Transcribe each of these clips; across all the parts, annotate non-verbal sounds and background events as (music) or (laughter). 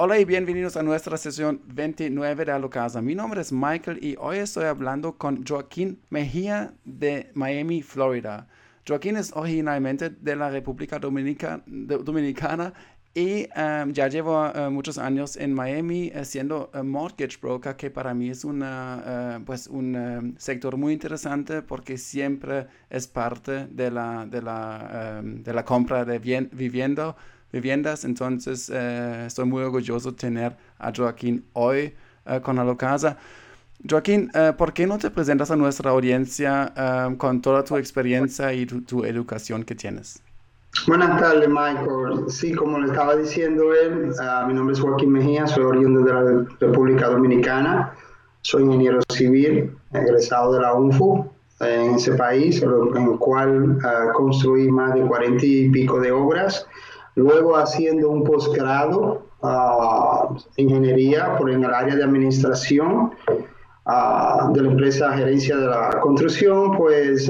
Hola y bienvenidos a nuestra sesión 29 de Alocasa. Mi nombre es Michael y hoy estoy hablando con Joaquín Mejía de Miami, Florida. Joaquín es originalmente de la República Dominicana y um, ya llevo uh, muchos años en Miami uh, siendo mortgage broker, que para mí es una, pues un um, sector muy interesante porque siempre es parte de la, de la, um, de la compra de vivienda viviendas. Entonces, eh, estoy muy orgulloso de tener a Joaquín hoy eh, con Alocasa. Joaquín, eh, ¿por qué no te presentas a nuestra audiencia con toda tu experiencia y tu, educación que tienes? Buenas tardes, Michael. Sí, como le estaba diciendo él, mi nombre es Joaquín Mejía, soy oriundo de la República Dominicana, soy ingeniero civil, egresado de la UNFU en ese país, en el cual construí más de cuarenta y pico de obras luego haciendo un posgrado uh, ingeniería por en el área de administración uh, de la empresa gerencia de la construcción, pues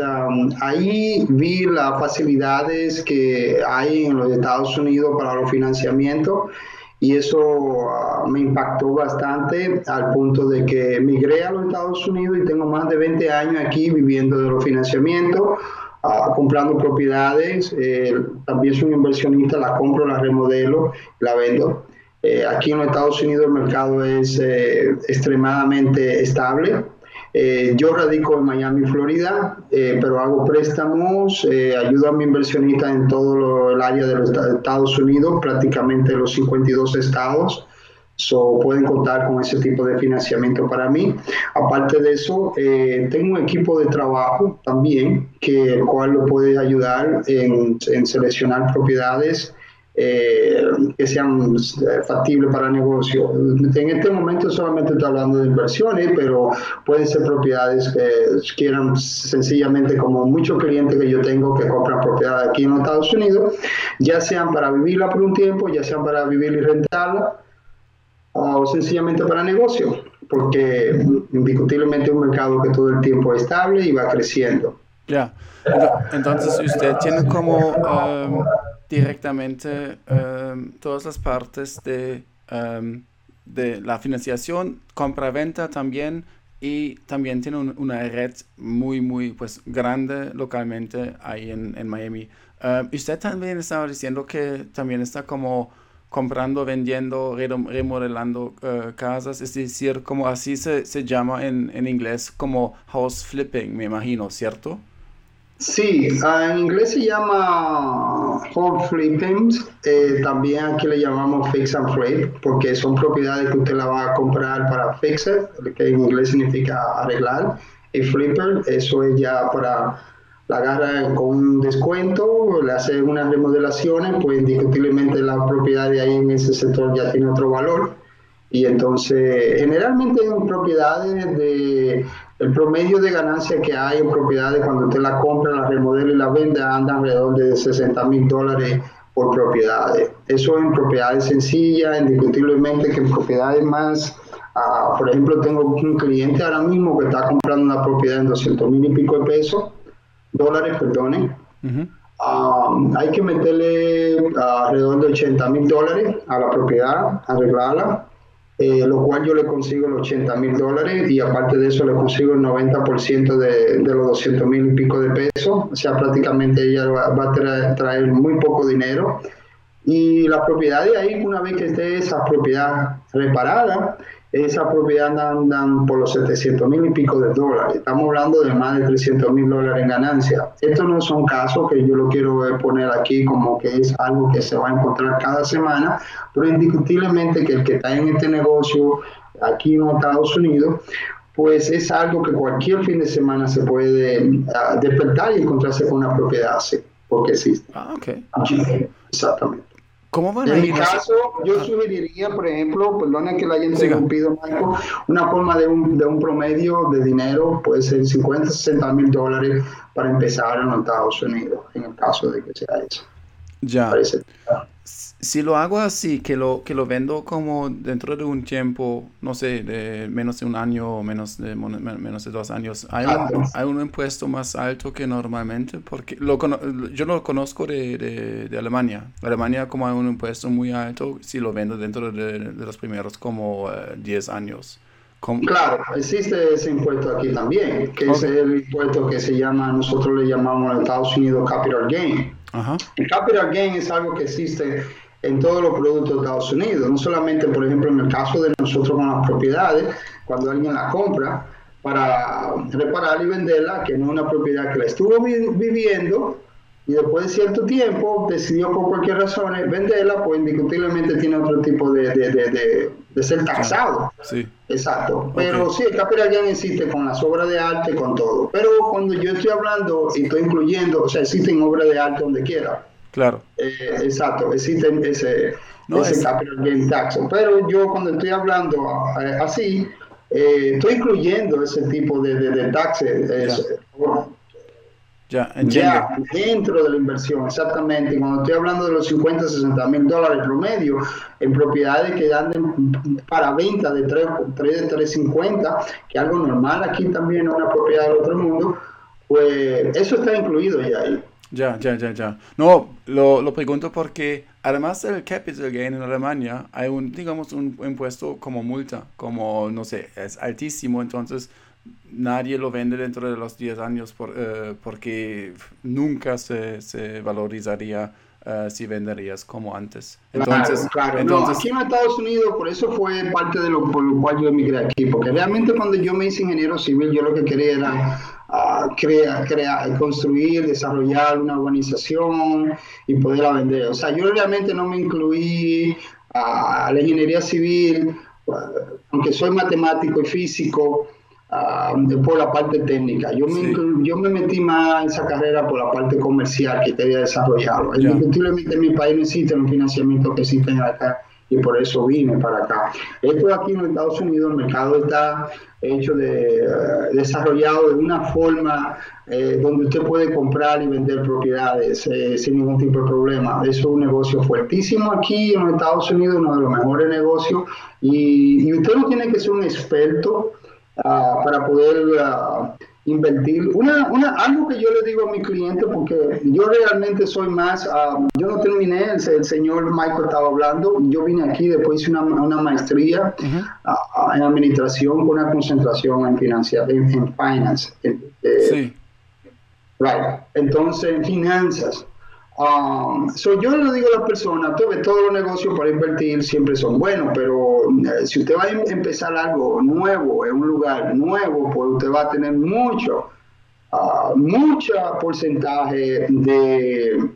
ahí vi las facilidades que hay en los Estados Unidos para los financiamientos y eso uh, me impactó bastante al punto de que emigré a los Estados Unidos y tengo más de 20 años aquí viviendo de los financiamientos comprando propiedades. Eh, también soy un inversionista, la compro, la remodelo, la vendo. Eh, aquí en los Estados Unidos el mercado es eh, extremadamente estable. yo radico en Miami, Florida, pero hago préstamos, ayudo a mi inversionista en todo el área de los Estados Unidos, prácticamente los 52 estados. So, pueden contar con ese tipo de financiamiento para mí. Aparte de eso, eh, tengo un equipo de trabajo también, que el cual lo puede ayudar en, seleccionar propiedades eh, que sean eh, factibles para negocio. En este momento solamente estoy hablando de inversiones, pero pueden ser propiedades que quieran sencillamente, como muchos clientes que yo tengo que compran propiedades aquí en los Estados Unidos, ya sean para vivirla por un tiempo, ya sean para vivir y rentarla o sencillamente para negocio, porque indiscutiblemente es un mercado que todo el tiempo es estable y va creciendo. Ya, entonces usted tiene como um, directamente um, todas las partes de, um, de la financiación, compra-venta también y también tiene una red muy, muy pues, grande localmente ahí en, en Miami. usted también estaba diciendo que también está como comprando, vendiendo, remodelando uh, casas, es decir, como así se, se llama en, en, inglés, como house flipping, me imagino, ¿cierto? Sí, ah, en inglés se llama home flipping, eh, también aquí le llamamos fix and flip, porque son propiedades que usted la va a comprar para fixer, que en inglés significa arreglar, y flipper, eso es ya para la agarra con un descuento, le hace unas remodelaciones, pues indiscutiblemente la propiedad de ahí en ese sector ya tiene otro valor. Y entonces, generalmente en propiedades de el promedio de ganancia que hay en propiedades cuando usted la compra, la remodela y la vende anda alrededor de 60 mil dólares por propiedades. Eso en propiedades sencillas, indiscutiblemente que en propiedades más, ah, por ejemplo, tengo un cliente ahora mismo que está comprando una propiedad en 200 mil y pico de pesos dólares, perdonen. Um, hay que meterle alrededor de 80 mil dólares a la propiedad, arreglarla, eh, lo cual yo le consigo los 80 mil dólares y aparte de eso le consigo el 90% de, de, los 200 mil y pico de pesos, o sea, prácticamente ella va, a traer, traer, muy poco dinero. Y la propiedad de ahí, una vez que esté esa propiedad reparada, esa propiedad andan, por los 700 mil y pico de dólares. Estamos hablando de más de 300 mil dólares en ganancia. Estos no son casos que yo lo quiero poner aquí como que es algo que se va a encontrar cada semana, pero indiscutiblemente que el que está en este negocio aquí en Estados Unidos, pues es algo que cualquier fin de semana se puede ah, despertar y encontrarse con una propiedad así, porque existe. Ah, ok. Exactamente. ¿Cómo van en mi caso, yo ah. sugeriría, por ejemplo, perdona que la haya interrumpido, Marco, una forma de un, de un promedio de dinero, puede ser 50, 60 mil dólares para empezar en los Estados Unidos, en el caso de que sea eso. Ya. Si lo hago así, que lo, que lo vendo como dentro de un tiempo, no sé, de menos de un año o menos de, menos de dos años, ¿hay un, ¿hay un impuesto más alto que normalmente? Porque lo, yo lo conozco de, de, Alemania. Alemania como hay un impuesto muy alto si lo vendo dentro de, los primeros como 10 eh, años. Claro, existe ese impuesto aquí también, que es el impuesto que se llama, nosotros le llamamos en Estados Unidos capital gain. El capital gain es algo que existe en todos los productos de Estados Unidos, no solamente, por ejemplo, en el caso de nosotros con las propiedades, cuando alguien la compra para reparar y venderla, que no es una propiedad que la estuvo viviendo y después de cierto tiempo decidió por cualquier razón venderla, pues indiscutiblemente tiene otro tipo de, ser taxado. Sí. Exacto. Pero sí, el capital gain existe con las obras de arte, con todo. Pero cuando yo estoy hablando y estoy incluyendo, o sea, existen obras de arte donde quiera. Claro. Eh, exacto, existe ese, ese capital gain tax. Pero yo cuando estoy hablando eh, así, eh, estoy incluyendo ese tipo de, de, taxes. Ya, ya, dentro de la inversión, exactamente. Cuando estoy hablando de los 50, 60 mil dólares promedio en propiedades que dan para venta de 3, 3, 350, que es algo normal aquí también en una propiedad del otro mundo, pues eso está incluido ya ahí. Ya, ya, ya, ya. No, lo, lo pregunto porque además del capital gain en Alemania hay un, digamos, un impuesto como multa, como, no sé, es altísimo, entonces nadie lo vende dentro de los 10 años por, eh, porque nunca se, se valorizaría uh, si venderías como antes. Entonces, claro, entonces... aquí en Estados Unidos, por eso fue parte de lo por lo cual yo emigré aquí, porque realmente cuando yo me hice ingeniero civil, yo lo que quería era crear, crear, construir, desarrollar una organización y poderla vender. O sea, yo realmente no me incluí a la ingeniería civil, aunque soy matemático y físico, por la parte técnica. Yo me, yo me metí más en esa carrera por la parte comercial que quería desarrollarlo. Indiscutiblemente en mi país no existe un financiamiento que existe acá y por eso vine para acá. Esto aquí en Estados Unidos, el mercado está hecho de, eh, desarrollado de una forma eh, donde usted puede comprar y vender propiedades eh, sin ningún tipo de problema. Eso es un negocio fuertísimo aquí en Estados Unidos, uno de los mejores negocios, y, y usted no tiene que ser un experto uh, para poder uh, invertir. Una, una, algo que yo le digo a mi cliente, porque yo realmente soy más, uh, yo no terminé, el, el, señor Michael estaba hablando, yo vine aquí, después hice una, una maestría -huh. en administración con una concentración en, financia, en, en finance. En, eh, sí. Right. Entonces, en finanzas. Um, so yo le digo a las personas, todos los negocios para invertir siempre son buenos, pero eh, si usted va a em-, empezar algo nuevo en un lugar nuevo, pues usted va a tener mucho, uh, mucho porcentaje de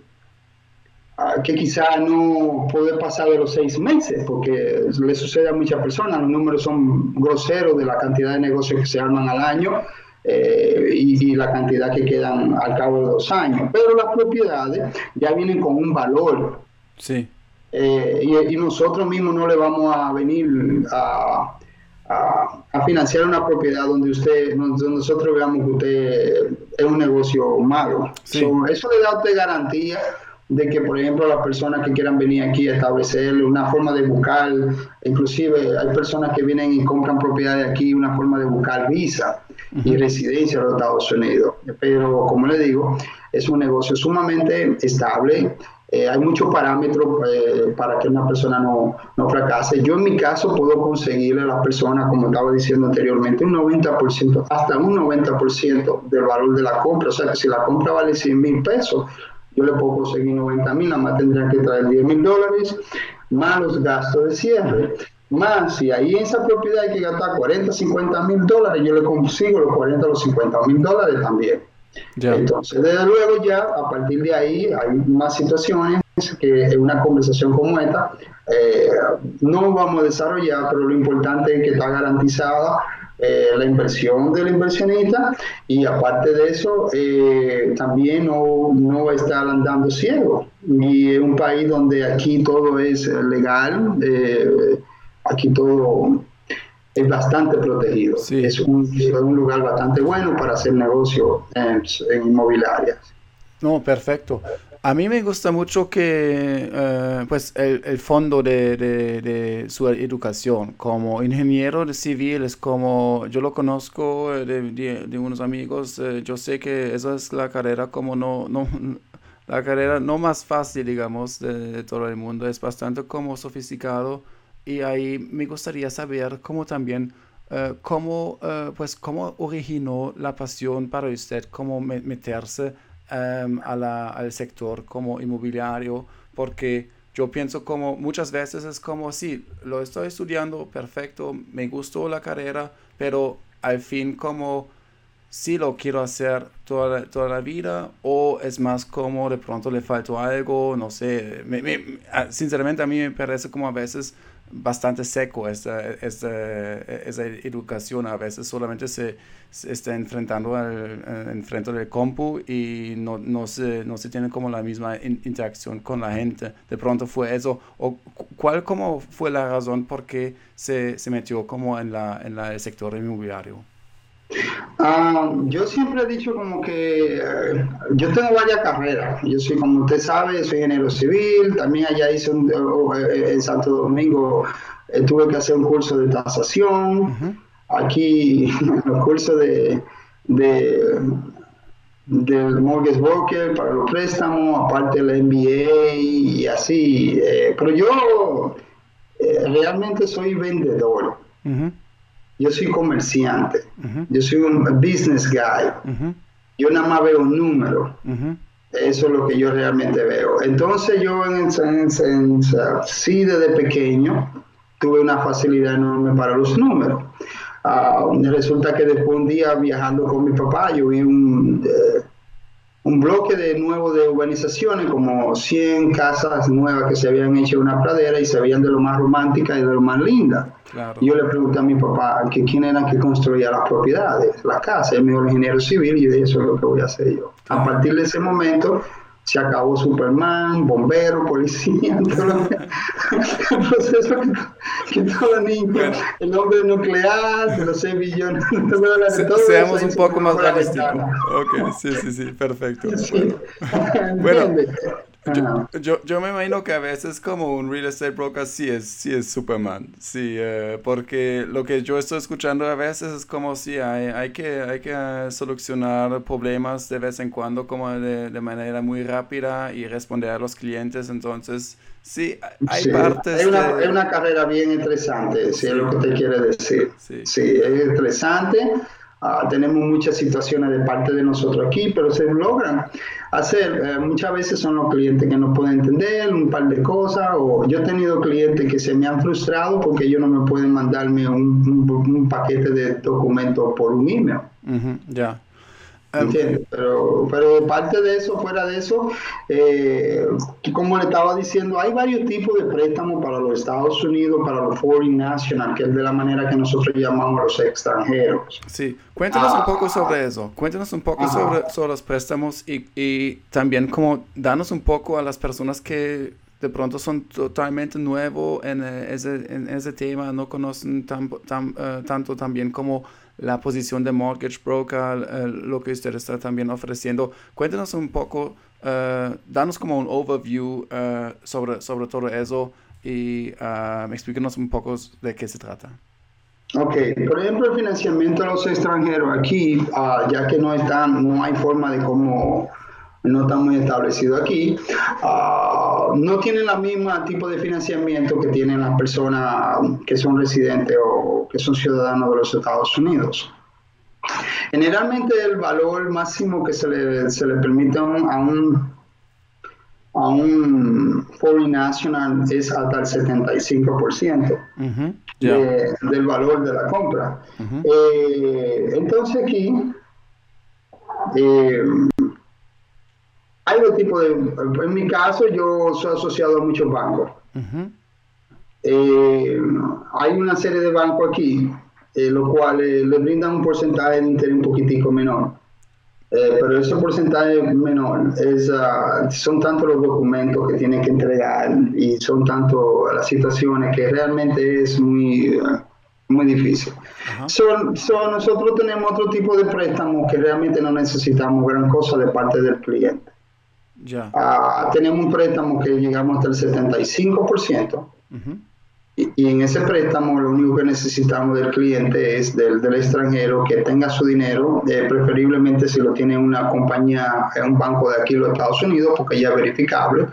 uh, que quizá no puede pasar de los seis meses, porque le sucede a muchas personas, los números son groseros de la cantidad de negocios que se arman al año eh, y, la cantidad que quedan al cabo de dos años. Pero las propiedades ya vienen con un valor. Sí. Eh, y, nosotros mismos no le vamos a venir a, a, financiar una propiedad donde usted, donde nosotros veamos que usted es un negocio malo. eso le da a usted garantía de que, por ejemplo, las personas que quieran venir aquí a establecer una forma de buscar, inclusive hay personas que vienen y compran propiedades aquí, una forma de buscar visa y residencia en los Estados Unidos. Pero, como le digo, es un negocio sumamente estable. Eh, hay muchos parámetros eh, para que una persona no, no, fracase. Yo en mi caso puedo conseguirle a las personas, como estaba diciendo anteriormente, un 90%, hasta un 90% del valor de la compra. O sea que si la compra vale 100 mil pesos, yo le puedo conseguir 90 mil, nada más tendrían que traer 10 mil dólares, más los gastos de cierre. Más, si ahí en esa propiedad hay que gastar 40, 50 mil dólares, yo le consigo los 40, los 50 mil dólares también. Entonces, desde luego ya, a partir de ahí, hay más situaciones que en una conversación como esta. Eh, no vamos a desarrollar, pero lo importante es que está garantizada eh, la inversión del inversionista. Y aparte de eso eh, también no, no va a estar andando ciego. Y es un país donde aquí todo es legal aquí todo es bastante protegido. Es, un, un, lugar bastante bueno para hacer negocio en, en inmobiliarias. No perfecto. A mí me gusta mucho que, eh, pues, el, el fondo de, de, de, su educación. Como ingeniero de civil es como, yo lo conozco de, de unos amigos, eh, yo sé que esa es la carrera como no, no, la carrera no más fácil, digamos, de, todo el mundo, es bastante como sofisticado y ahí me gustaría saber cómo también, uh, cómo, pues, cómo originó la pasión para usted, cómo meterse Em, a la, al sector como inmobiliario, porque yo pienso como muchas veces es como, sí, lo estoy estudiando, perfecto, me gustó la carrera, pero al fin como si lo quiero hacer toda la, toda la vida o es más como de pronto le faltó algo, no sé, sinceramente a mí me parece como a veces bastante seco esta, esta, esa educación. A veces solamente se, está enfrentando al, enfrente del compu y no, no, se, no se tiene como la misma interacción con la gente. De pronto fue eso. ¿O cuál como fue la razón por qué se, se metió como en, la, en la, el sector inmobiliario? Ah, yo siempre he dicho como que eh, yo tengo varias carreras. Yo soy, como usted sabe, soy ingeniero civil. También allá hice un, eh, en Santo Domingo eh, tuve que hacer un curso de tasación. Aquí (laughs) los cursos de, de del mortgage broker para los préstamos, aparte del MBA y así. pero yo realmente soy vendedor yo soy comerciante, yo soy un business guy, yo nada más veo un número. Eso es lo que yo realmente veo. Entonces yo en, en, sí desde pequeño tuve una facilidad enorme para los números. Ah, resulta que después un día viajando con mi papá, yo vi un, eh, un bloque de nuevo de urbanizaciones, como 100 casas nuevas que se habían hecho en una pradera y se veían de lo más romántica y de lo más linda. Yo le pregunté a mi papá que quién era que construía las propiedades, las casas, él me dijo ingeniero civil y de eso es lo que voy a hacer yo. A partir de ese momento se acabó Superman, bombero, policía, (laughs) todo el proceso que, que todo niño, el hombre nuclear, (laughs) de los 6 billones Se, Seamos un poco más realísticos. Ok, sí, sí, sí, perfecto. (laughs) Bueno, yo, yo, me imagino que a veces como un real estate broker sí es, sí es Superman, sí, eh, porque lo que yo estoy escuchando a veces es como si hay, hay que, hay que eh, solucionar problemas de vez en cuando como de, de, manera muy rápida y responder a los clientes, entonces sí, hay partes... Es una, es una carrera bien interesante, si es lo que te quiere decir. Sí, sí es interesante Ah, tenemos muchas situaciones de parte de nosotros aquí, pero se logran hacer. Eh, muchas veces son los clientes que no pueden entender un par de cosas, o yo he tenido clientes que se me han frustrado porque ellos no me pueden mandarme un, un, paquete de documentos por un email. ya. Pero, pero parte de eso, fuera de eso, eh, como le estaba diciendo, hay varios tipos de préstamos para los Estados Unidos, para los foreign national, que es de la manera que nosotros llamamos a los extranjeros. Sí, cuéntanos un poco sobre eso, cuéntanos un poco sobre, sobre, los préstamos y, y también como danos un poco a las personas que de pronto son totalmente nuevos en eh, ese, en ese tema, no conocen tan, tan, uh, tanto también como la posición de mortgage broker, eh, lo que usted está también ofreciendo. Cuéntenos un poco, uh, danos como un overview uh, sobre, sobre todo eso y uh, explíquenos un poco de qué se trata. Ok, por ejemplo, el financiamiento a los extranjeros aquí, ya que no, están, no hay forma de cómo no está muy establecido aquí, uh, no tienen la misma tipo de financiamiento que tienen las personas que son residentes o que son ciudadanos de los Estados Unidos. Generalmente el valor máximo que se le, se le permite a un, a un foreign national es hasta el 75% del valor de la compra. eh, entonces aquí, eh, hay dos tipos de... En mi caso, yo soy asociado a muchos bancos. Eh, hay una serie de bancos aquí, eh, los cuales le brindan un porcentaje de interés un poquitico menor. Eh, pero ese porcentaje menor es, uh, son tantos los documentos que tienen que entregar y son tanto las situaciones que realmente es muy, uh, muy difícil. Son, son, nosotros tenemos otro tipo de préstamos que realmente no necesitamos gran cosa de parte del cliente. Ah, tenemos un préstamo que llegamos hasta el 75%. y, y, en ese préstamo lo único que necesitamos del cliente es del, del extranjero que tenga su dinero, eh, preferiblemente si lo tiene una compañía, un banco de aquí en los Estados Unidos, porque ya es verificable.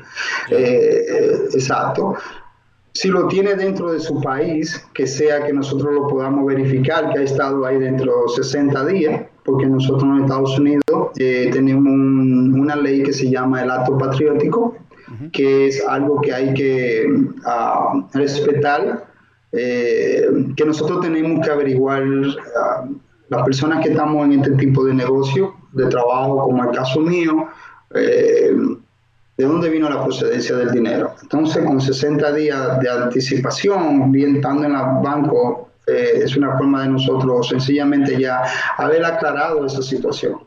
Eh, exacto si lo tiene dentro de su país, que sea que nosotros lo podamos verificar, que ha estado ahí dentro de 60 días, porque nosotros en Estados Unidos eh, tenemos una ley que se llama el acto patriótico, que es algo que hay que uh, respetar, eh, que nosotros tenemos que averiguar, uh, las personas que estamos en este tipo de negocio, de trabajo, como el caso mío, eh, de dónde vino la procedencia del dinero. Entonces, con 60 días de anticipación, bien estando en el banco, eh, es una forma de nosotros sencillamente ya haber aclarado esa situación.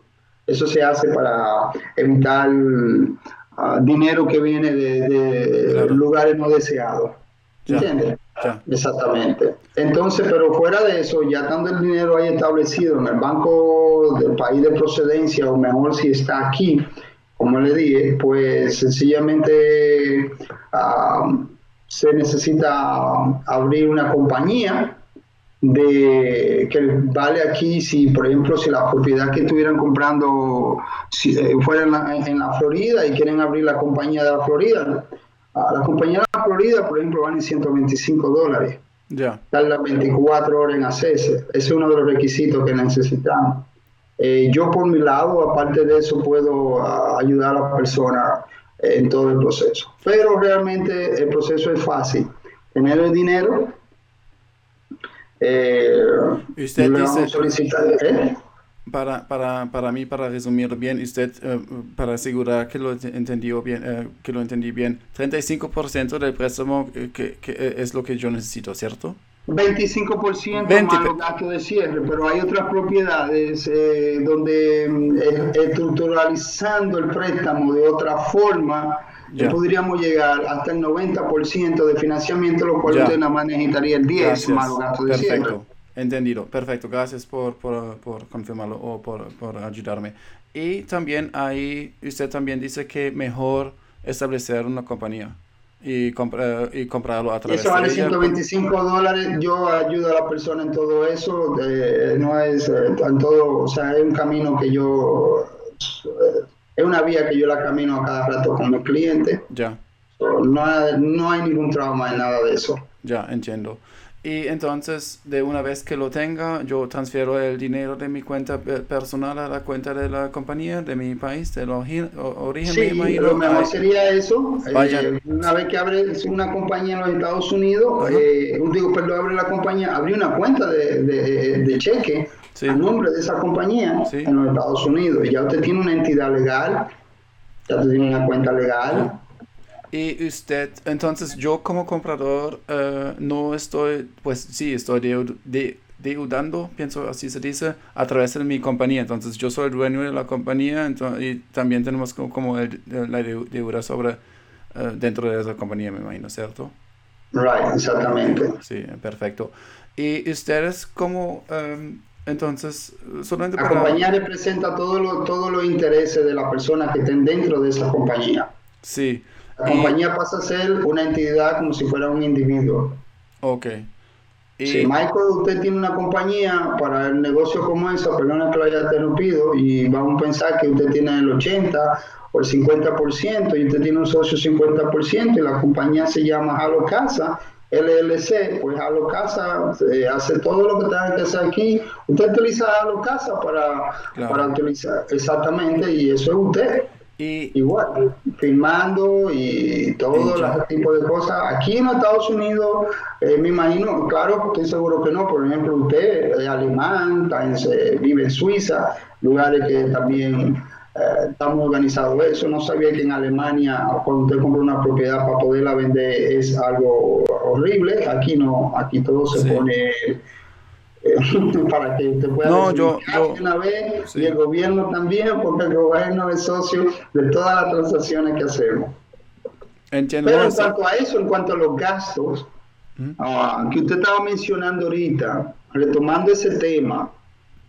Eso se hace para evitar uh, dinero que viene de, de claro. lugares no deseados. ¿Entiendes? Exactamente. Entonces, pero fuera de eso, ya estando el dinero ahí establecido en el banco del país de procedencia, o mejor si está aquí, como le dije, pues sencillamente uh, se necesita abrir una compañía de que vale aquí si por ejemplo si la propiedad que estuvieran comprando si, eh, fuera en la, en la, Florida y quieren abrir la compañía de la Florida uh, la compañía de la Florida por ejemplo vale 125 dólares ya tarda 24 horas en hacerse ese es uno de los requisitos que necesitamos eh, yo por mi lado, aparte de eso, puedo uh, ayudar a la persona en todo el proceso. Pero realmente el proceso es fácil. Tener el dinero. Eh, usted dice, solicitar, ¿eh? para, para, para mí, para resumir bien, usted, uh, para asegurar que lo entendió bien, uh, que lo entendí bien, 35% del préstamo que, que es lo que yo necesito, ¿cierto? 25% 20. más los gastos de cierre, pero hay otras propiedades eh, donde eh, estructuralizando el préstamo de otra forma ya. podríamos llegar hasta el 90% de financiamiento, lo cual ya. usted nada más necesitaría el 10 Gracias. más los gastos de Perfecto. cierre. Entendido, perfecto, gracias por, por, por confirmarlo o por, por ayudarme. Y también ahí usted también dice que mejor establecer una compañía y, compra, y comprarlo a través eso vale 125 dólares yo ayudo a la persona en todo eso eh, no es eh, en todo o sea es un camino que yo eh, es una vía que yo la camino a cada rato con mi cliente ya. So, no, no hay ningún trauma en nada de eso. Ya entiendo y entonces, de una vez que lo tenga, yo transfiero el dinero de mi cuenta personal a la cuenta de la compañía, de mi país, del origen, sí, me. Lo mejor sería eso. Eh, una vez que abre una compañía en los Estados Unidos, eh, digo, perdón, abre la compañía, abre una cuenta de, de, de cheque sí. a nombre de esa compañía sí. en los Estados Unidos. Ya usted tiene una entidad legal, ya usted tiene una cuenta legal. Y usted, entonces yo como comprador uh, no estoy, pues sí, estoy de, de, deudando, pienso así se dice, a través de mi compañía. Entonces yo soy el dueño de la compañía entonces, y también tenemos como, como el, la deuda sobre uh, dentro de esa compañía, me imagino, ¿cierto? Right, exactamente. Sí, perfecto. ¿Y ustedes como... Um, entonces, solamente la para... compañía representa todos los todo los intereses de las personas que estén dentro de esa compañía. Sí. La compañía pasa a ser una entidad como si fuera un individuo. Ok. Y... Si Michael, usted tiene una compañía para el negocio como esa, perdona que lo haya interrumpido, y vamos a pensar que usted tiene el 80 o el 50% y usted tiene un socio 50% y la compañía se llama Halo Casa, LLC, pues Halo Casa eh, hace todo lo que tenga que hacer aquí. Usted utiliza Halo Casa para, claro. para utilizar, exactamente, y eso es usted. Y, Igual, filmando y todo ese tipo de cosas. Aquí en Estados Unidos, eh, me imagino, claro, estoy seguro que no, por ejemplo, usted es alemán, en, vive en Suiza, lugares que también eh, estamos organizados eso. No sabía que en Alemania, cuando usted compra una propiedad para poderla vender, es algo horrible. Aquí no, aquí todo se sí. pone (laughs) para que te pueda no, yo, yo, una vez sí. y el gobierno también, porque el gobierno es socio de todas las transacciones que hacemos. Entiendo. Pero en cuanto a eso, en cuanto a los gastos, ¿Mm? uh, que usted estaba mencionando ahorita, retomando ese tema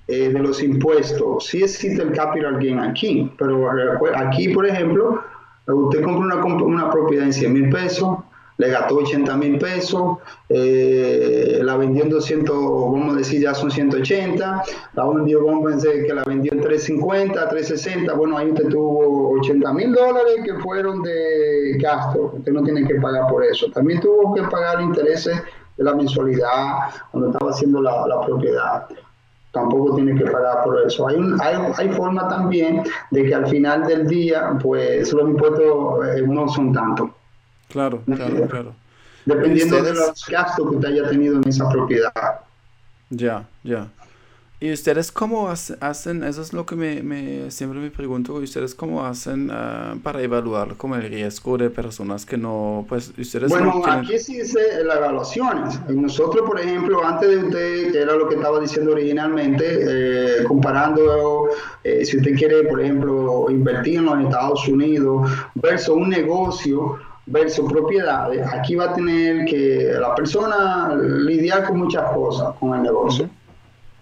eh, de los impuestos, sí existe el capital gain aquí, pero aquí, por ejemplo, Usted compra una, una propiedad en 100 mil pesos, le gastó 80 mil pesos, eh, la vendió en 200, vamos a decir ya son 180, la vendió, vamos a decir que la vendió en 350, 360, bueno, ahí usted tuvo 80 mil dólares que fueron de gasto, usted no tiene que pagar por eso. También tuvo que pagar intereses de la mensualidad cuando estaba haciendo la, la propiedad tampoco tiene que pagar por eso. Hay, un, hay, hay, forma también de que al final del día, pues los impuestos eh, no son tantos. Claro, claro, claro. Dependiendo de los gastos que usted haya tenido en esa propiedad. Ya, ya. ¿Y ustedes cómo hacen, eso es lo que me, me siempre me pregunto, ¿ustedes cómo hacen uh, para evaluar como el riesgo de personas que no, pues ustedes Bueno, no tienen... aquí sí dice las evaluaciones. Nosotros, por ejemplo, antes de usted, que era lo que estaba diciendo originalmente, eh, comparando, eh, si usted quiere, por ejemplo, invertir en los Estados Unidos versus un negocio, versus propiedades, aquí va a tener que la persona lidiar con muchas cosas con el negocio.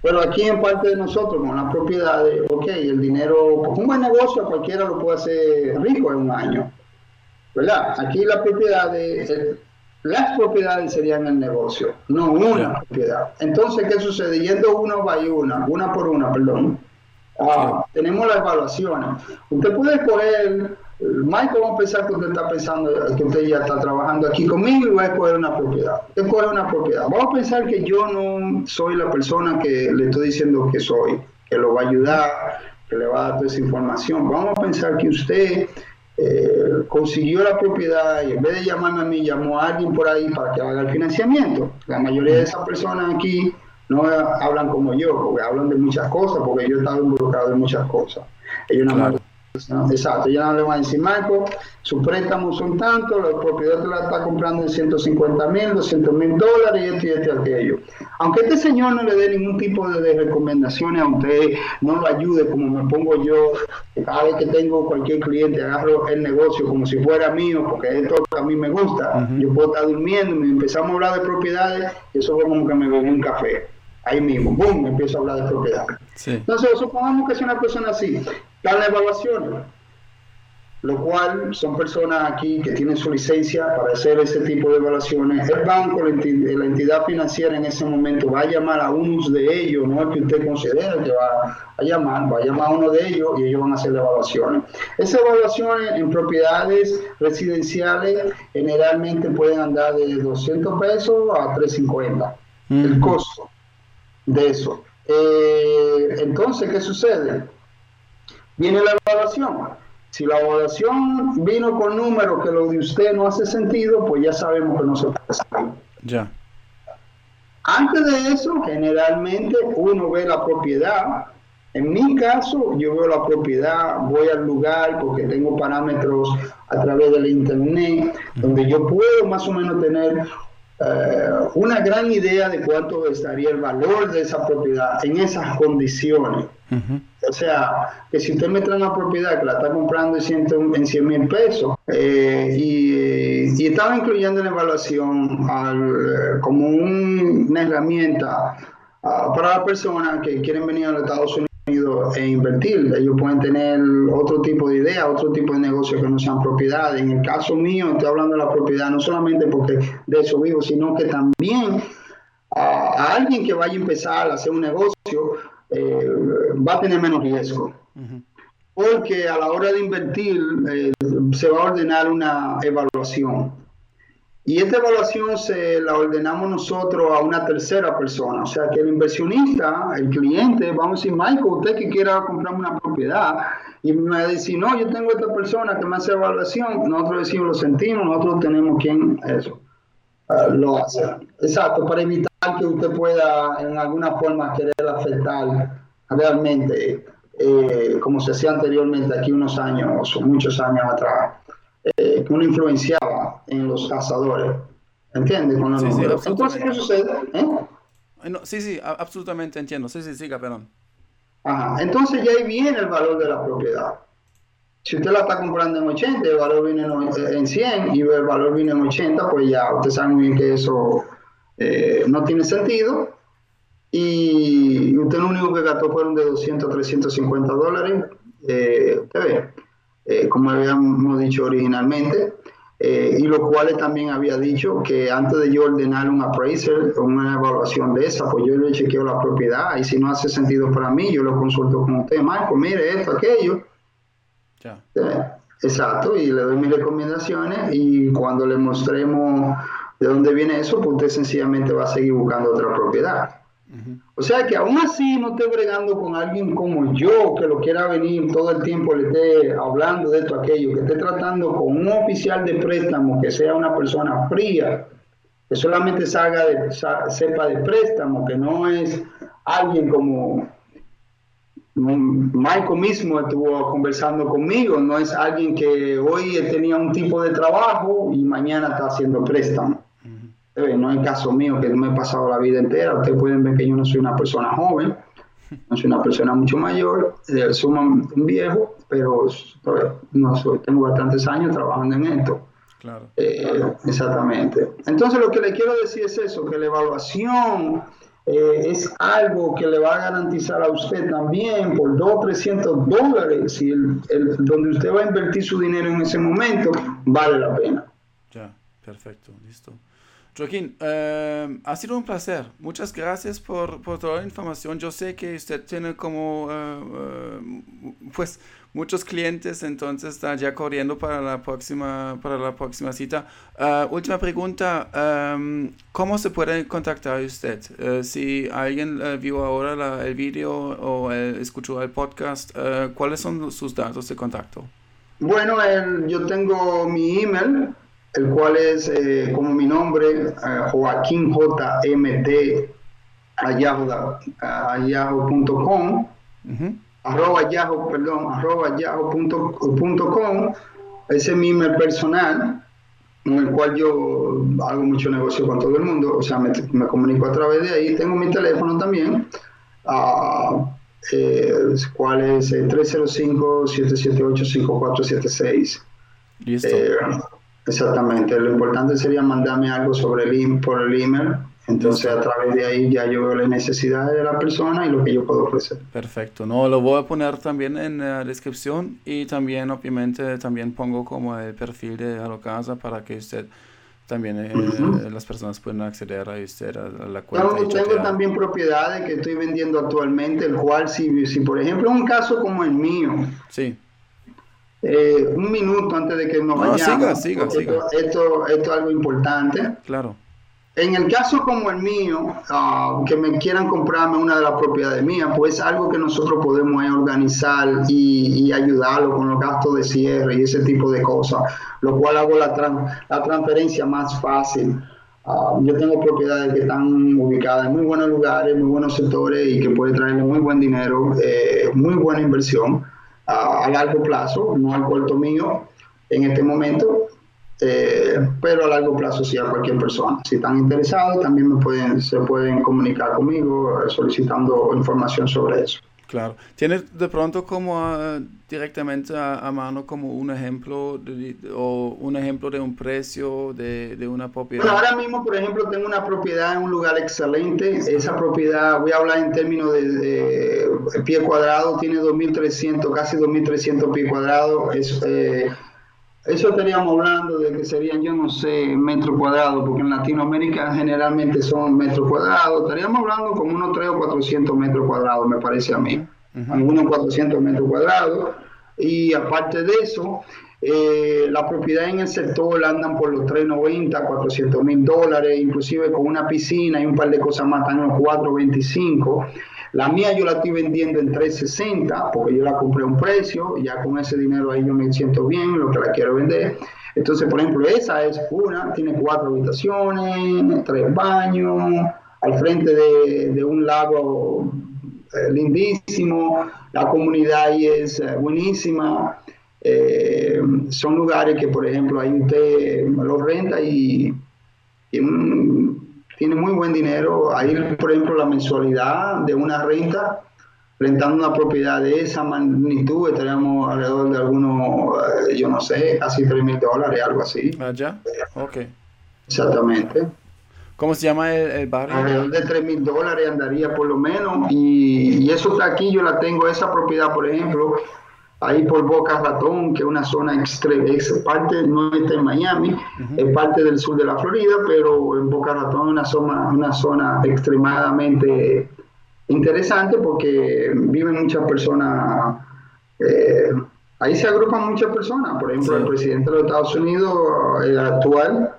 Pero aquí en parte de nosotros, con las propiedades, ok, el dinero, pues un buen negocio cualquiera lo puede hacer rico en un año, ¿verdad? Aquí las propiedades, las propiedades serían el negocio, no una propiedad. Entonces, ¿qué sucede? Yendo uno va y una, una por una, perdón. Ah, tenemos las evaluaciones. Usted puede coger Michael, vamos a pensar que usted está pensando que usted ya está trabajando aquí conmigo y va a escoger una propiedad. Usted coge una propiedad. Vamos a pensar que yo no soy la persona que le estoy diciendo que soy, que lo va a ayudar, que le va a dar toda esa información. Vamos a pensar que usted eh, consiguió la propiedad y en vez de llamarme a mí, llamó a alguien por ahí para que haga el financiamiento. La mayoría de esas personas aquí no hablan como yo, porque hablan de muchas cosas, porque yo he estado involucrado en muchas cosas. Ellos nada Exacto, ya no le van a decir, Marco, sus préstamos son tanto, la propiedad te la está comprando en 150 mil, 200 mil dólares y esto y esto y aquello. Aunque este señor no le dé ningún tipo de, recomendaciones a usted, no lo ayude como me pongo yo, cada vez que tengo cualquier cliente, agarro el negocio como si fuera mío, porque esto a mí me gusta. Yo puedo estar durmiendo, me empezamos a hablar de propiedades y eso fue como que me bebí un café ahí mismo, boom, empiezo a hablar de propiedad. Entonces, supongamos que es una persona así, dan la evaluación, lo cual son personas aquí que tienen su licencia para hacer ese tipo de evaluaciones. El banco, la entidad, financiera en ese momento va a llamar a unos de ellos, no es que usted considere que va a llamar, va a llamar a uno de ellos y ellos van a hacer las evaluaciones. Esas evaluaciones en propiedades residenciales generalmente pueden andar de 200 pesos a 350, el costo de eso. Eh, entonces, ¿qué sucede? Viene la evaluación. Si la evaluación vino con números que lo de usted no hace sentido, pues ya sabemos que no se puede Ya. Antes de eso, generalmente uno ve la propiedad. En mi caso, yo veo la propiedad, voy al lugar porque tengo parámetros a través del internet, donde yo puedo más o menos tener eh, una gran idea de cuánto estaría el valor de esa propiedad en esas condiciones. O sea, que si usted me trae una propiedad que la está comprando en 100 mil pesos eh, y, estaba incluyendo en la evaluación al, como una herramienta ah, para las personas que quieren venir a los Estados Unidos e invertir. Ellos pueden tener otro tipo de idea, otro tipo de negocio que no sean propiedades. En el caso mío, estoy hablando de la propiedad no solamente porque de eso vivo, sino que también a, alguien que vaya a empezar a hacer un negocio eh, va a tener menos riesgo. Porque a la hora de invertir eh, se va a ordenar una evaluación. Y esta evaluación se la ordenamos nosotros a una tercera persona. O sea, que el inversionista, el cliente, vamos a decir, Michael, usted que quiera comprar una propiedad, y me dice, no, yo tengo esta persona que me hace evaluación, nosotros decimos, lo sentimos, nosotros tenemos quien eso eh, lo hace. Exacto, para evitar que usted pueda en alguna forma querer afectar realmente, eh, como se hacía anteriormente aquí unos años o muchos años atrás eh, que uno influenciaba en los cazadores. ¿Entiendes? sí, sí, Entonces, ¿qué sucede? ¿Eh? sí, sí, absolutamente entiendo. Sí, sí, siga, perdón. Ajá. Entonces ya ahí viene el valor de la propiedad. Si usted la está comprando en 80, el valor viene en 100 y el valor viene en 80, pues ya usted sabe muy bien que eso eh, no tiene sentido. Y usted lo único que gastó fueron de 200 a 350 dólares. Eh, usted ve eh, como habíamos dicho originalmente, eh, y lo cual también había dicho que antes de yo ordenar un appraiser o una evaluación de esa, pues yo le chequeo la propiedad y si no hace sentido para mí, yo lo consulto con usted, Marco, mire esto, aquello. Eh, exacto, y le doy mis recomendaciones y cuando le mostremos de dónde viene eso, pues usted sencillamente va a seguir buscando otra propiedad. O sea que aún así no esté bregando con alguien como yo, que lo quiera venir todo el tiempo, le esté hablando de esto, aquello, que esté tratando con un oficial de préstamo que sea una persona fría, que solamente sepa de préstamo, que no es alguien como Michael mismo estuvo conversando conmigo, no es alguien que hoy tenía un tipo de trabajo y mañana está haciendo préstamo. Eh, no es el caso mío que me he pasado la vida entera. Ustedes pueden ver que yo no soy una persona joven, no soy una persona mucho mayor, eh, un viejo, pero no soy, tengo bastantes años trabajando en esto. Claro. Eh, exactamente. Entonces lo que le quiero decir es eso, que la evaluación es algo que le va a garantizar a usted también por 200, 300 dólares, si el, donde usted va a invertir su dinero en ese momento, vale la pena. Ya, perfecto, listo. Joaquín, eh, ha sido un placer. Muchas gracias por, toda la información. Yo sé que usted tiene como, eh, eh, pues, muchos clientes, entonces está ya corriendo para la próxima, para la próxima cita. última pregunta, em, ¿cómo se puede contactar usted? si alguien vio ahora el video o escuchó el podcast, ¿cuáles son sus datos de contacto? Bueno, yo tengo mi email, el cual es eh, como mi nombre, eh, Joaquín JMD a yahoo.com, arroba yahoo, perdón, arroba yahoo.com, ese es mi email personal, en el cual yo hago mucho negocio con todo el mundo, o sea, me, comunico a través de ahí, tengo mi teléfono también, uh, eh, cual es 305-778-5476. Listo. Eh, Exactamente, lo importante sería mandarme algo sobre el por el email, entonces a través de ahí ya yo veo las necesidades de la persona y lo que yo puedo ofrecer. Perfecto, no, lo voy a poner también en la descripción y también obviamente también pongo como el perfil de Alocasa para que usted también eh, las personas puedan acceder a usted a, la cuenta. Yo tengo también propiedades que estoy vendiendo actualmente, el cual si, si por ejemplo un caso como el mío, sí eh, un minuto antes de que nos vayamos. Esto, es algo importante. Claro. En el caso como el mío, ah, que me quieran comprarme una de las propiedades mías, pues algo que nosotros podemos organizar y, ayudarlo con los gastos de cierre y ese tipo de cosas, lo cual hago la, la transferencia más fácil. Ah, yo tengo propiedades que están ubicadas en muy buenos lugares, muy buenos sectores y que puede traerle muy buen dinero, eh, muy buena inversión a, largo plazo, no al corto mío en este momento, eh, pero a largo plazo sí a cualquier persona. Si están interesados, también se pueden comunicar conmigo eh, solicitando información sobre eso. Claro. ¿Tienes de pronto como ah, directamente a, mano como un ejemplo de, o un ejemplo de un precio de, de, una propiedad? Bueno, ahora mismo, por ejemplo, tengo una propiedad en un lugar excelente. Esa propiedad, voy a hablar en términos de, pie cuadrado, tiene 2.300, casi 2.300 pie cuadrados. Es, eh, eso estaríamos hablando de que serían, yo no sé, metros cuadrados, porque en Latinoamérica generalmente son metros cuadrados. Estaríamos hablando como unos 3 o 400 metros cuadrados, me parece a mí. Algunos 400 metros cuadrados. Y aparte de eso, eh, la propiedad en el sector andan por los 390, 400 mil dólares, inclusive con una piscina y un par de cosas más, están los 425. La mía yo la estoy vendiendo en 360 porque yo la compré a un precio ya con ese dinero ahí yo me siento bien, lo que la quiero vender. Entonces, por ejemplo, esa es una, tiene cuatro habitaciones, tres baños, al frente de, un lago eh, lindísimo, la comunidad ahí es eh, buenísima. Eh, son lugares que, por ejemplo, ahí usted lo renta y, y tiene muy buen dinero. Ahí, por ejemplo, la mensualidad de una renta, rentando una propiedad de esa magnitud, estaríamos alrededor de algunos, eh, yo no sé, casi 3 mil dólares, algo así. ¿Ah, ya? Ok. Exactamente. ¿Cómo se llama el, barrio? Alrededor de 3 mil dólares andaría por lo menos. Y, y, eso está aquí, yo la tengo, esa propiedad, por ejemplo, ahí por Boca Ratón, que es una zona extrema, es parte, no está en Miami, es parte del sur de la Florida, pero en Boca Ratón es una zona, una zona extremadamente interesante porque viven muchas personas, eh, ahí se agrupan muchas personas, por ejemplo, el presidente de los Estados Unidos, el actual,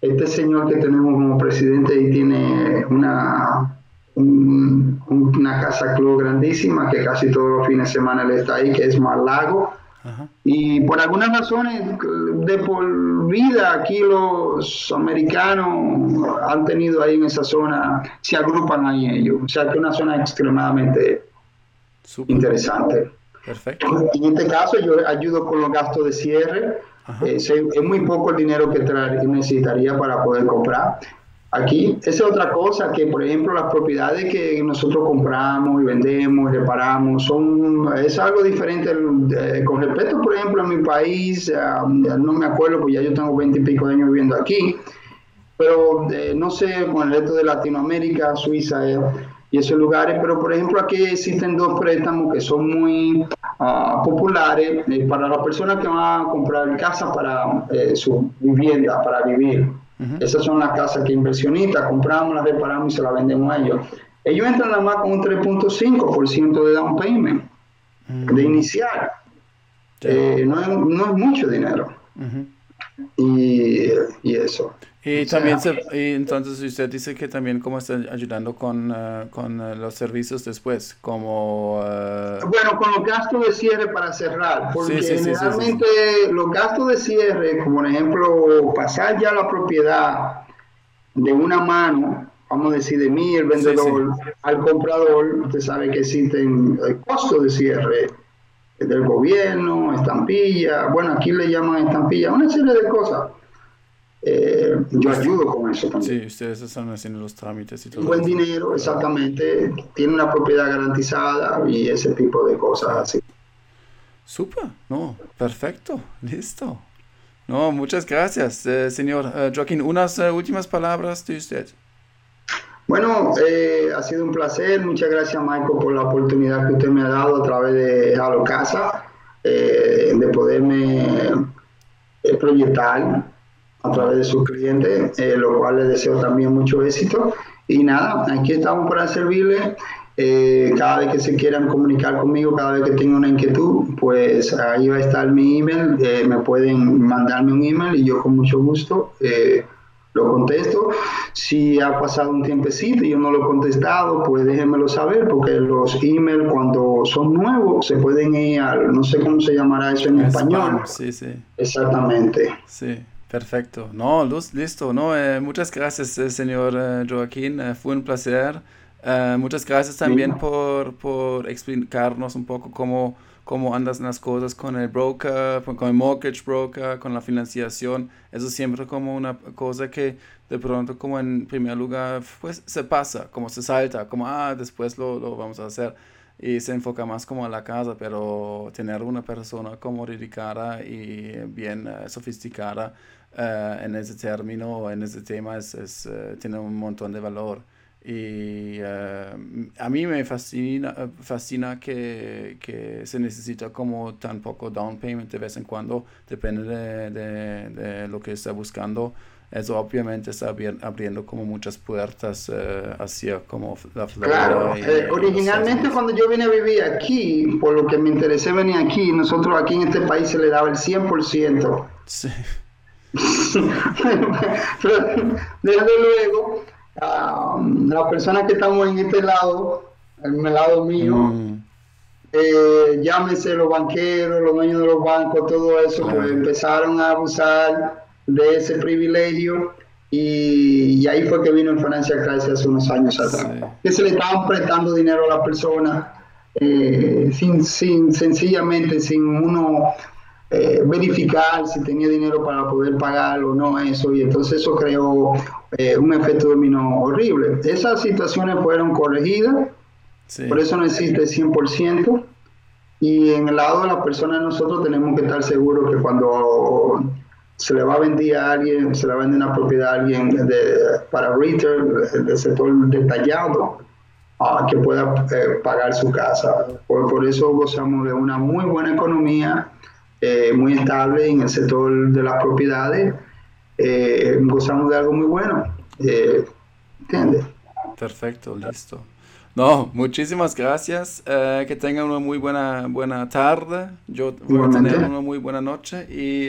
este señor que tenemos como presidente y tiene una una casa club grandísima que casi todos los fines de semana él está ahí, que es Mar-Lago. Y por algunas razones de por vida aquí los americanos han tenido ahí en esa zona, se agrupan ahí ellos. O sea que es una zona extremadamente interesante. Perfecto. En este caso yo ayudo con los gastos de cierre. Eh, es muy poco el dinero que necesitaría para poder comprar. Aquí, esa es otra cosa que, por ejemplo, las propiedades que nosotros compramos y vendemos y reparamos son, es algo diferente con respecto, por ejemplo, a mi país, no me acuerdo, pues ya yo tengo veinte y pico de años viviendo aquí, pero eh, no sé, con el resto de Latinoamérica, Suiza eh, y esos lugares, pero por ejemplo aquí existen dos préstamos que son muy ah, populares eh, para las personas que van a comprar casa para su vivienda, para vivir. Esas son las casas que inversionistas compramos, las reparamos y se las vendemos a ellos. Ellos entran nada más con un 3.5% de down payment, de inicial. Eh, no, es, no, es, mucho dinero. Y, y, eso. Y también, entonces usted dice que también cómo está ayudando con, uh, con uh, los servicios después, como... Uh... Bueno, con los gastos de cierre para cerrar, porque sí, sí, generalmente sí, los gastos de cierre, como por ejemplo, pasar ya la propiedad de una mano, vamos a decir de mí, el vendedor, al comprador, usted sabe que existen el costo de cierre del gobierno, estampilla, bueno, aquí le llaman estampilla, una serie de cosas eh, yo ayudo con eso también. Sí, ustedes están haciendo los trámites y todo. Buen dinero, exactamente. Tiene una propiedad garantizada y ese tipo de cosas así. Super, no, perfecto, listo. No, muchas gracias, eh, señor eh, Joaquín. Unas últimas palabras de usted. Bueno, ha sido un placer. Muchas gracias, Michael, por la oportunidad que usted me ha dado a través de Halo Casa, de poderme proyectar a través de sus clientes, eh, lo cual les deseo también mucho éxito. Y nada, aquí estamos para servirles. Eh, cada vez que se quieran comunicar conmigo, cada vez que tengan una inquietud, pues ahí va a estar mi email. Eh, me pueden mandarme un email y yo con mucho gusto lo contesto. Si ha pasado un tiempecito y yo no lo he contestado, pues déjenmelo saber, porque los emails cuando son nuevos se pueden ir al, no sé cómo se llamará eso en español. Sí, sí. Exactamente. Sí. Perfecto. No, listo. No, eh, muchas gracias, eh, señor eh, Joaquín. fue un placer. muchas gracias también por, por, explicarnos un poco cómo, cómo andas las cosas con el broker, con el mortgage broker, con la financiación. Eso siempre como una cosa que de pronto como en primer lugar pues se pasa, como se salta, como ah, después lo, lo vamos a hacer y se enfoca más como a la casa, pero tener una persona como dedicada y bien sofisticada eh, en ese término, en ese tema, es, es eh, tiene un montón de valor. Y eh, a mí me fascina, fascina que, que, se necesita como tan poco down payment de vez en cuando, depende de, de, de lo que está buscando. Eso obviamente está abriendo como muchas puertas hacia como la Claro, originalmente cuando yo vine a vivir aquí, por lo que me interesé venir aquí, nosotros aquí en este país se le daba el 100%. Sí. (laughs) desde luego, las personas que estamos en este lado, en el lado mío, mm. eh, llámese los banqueros, los dueños de los bancos, todo eso, pues empezaron a abusar de ese privilegio y, ahí fue que vino el Financial Crisis hace unos años atrás. Que se le estaban prestando dinero a las personas eh, sin, sin, sencillamente, sin uno eh, verificar si tenía dinero para poder pagar o no eso y entonces eso creó eh, un efecto dominó horrible. Esas situaciones fueron corregidas, por eso no existe 100% y en el lado de la persona nosotros tenemos que estar seguros que cuando se le va a vender a alguien, se le vende una propiedad a alguien de, para retail, del sector detallado, ah, que pueda eh, pagar su casa. Por, por, eso gozamos de una muy buena economía, eh, muy estable en el sector de las propiedades. Eh, gozamos de algo muy bueno. ¿Entiendes? Perfecto, listo. No, muchísimas gracias. que tengan una muy buena, buena tarde. Yo voy a tener una muy buena noche y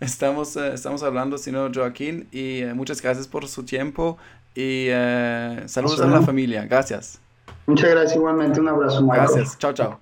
estamos, estamos hablando, señor Joaquín, y muchas gracias por su tiempo y saludos a la familia. Gracias. Muchas gracias igualmente. Un abrazo. Gracias. Chao, chao.